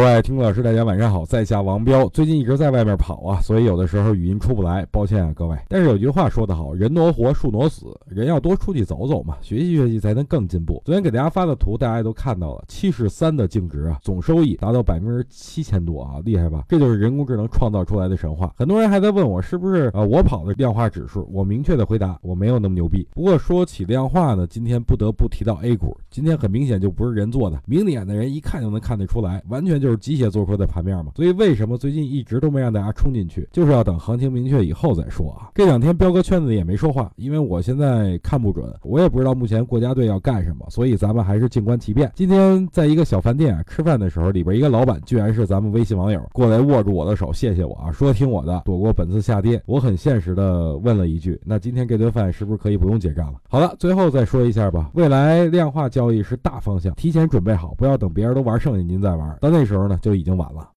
各位听众老师，大家晚上好，在下王彪。最近一直在外面跑啊，所以有的时候语音出不来，抱歉啊，各位。但是有句话说得好，人挪活，树挪死，人要多出去走走嘛，学习学习才能更进步。昨天给大家发的图，大家都看到了，七十三的净值啊，总收益达到百分之七千多啊，厉害吧？这就是人工智能创造出来的神话。很多人还在问我是不是呃我跑的量化指数，我明确的回答，我没有那么牛逼。不过说起量化呢，今天不得不提到 A 股，今天很明显就不是人做的，明眼的人一看就能看得出来，完全就就是机械做出的。盘面嘛，所以为什么最近一直都没让大家冲进去，就是要等行情明确以后再说啊。这两天彪哥圈子里也没说话，因为我现在看不准，我也不知道目前国家队要干什么，所以咱们还是静观其变。今天在一个小饭店啊吃饭的时候，里边一个老板居然是咱们微信网友，过来握住我的手，谢谢我啊，说听我的，躲过本次下跌。我很现实的问了一句，那今天这顿饭是不是可以不用结账了？好了，最后再说一下吧，未来量化交易是大方向，提前准备好，不要等别人都玩剩下您再玩，到那时候时候呢就已经晚了。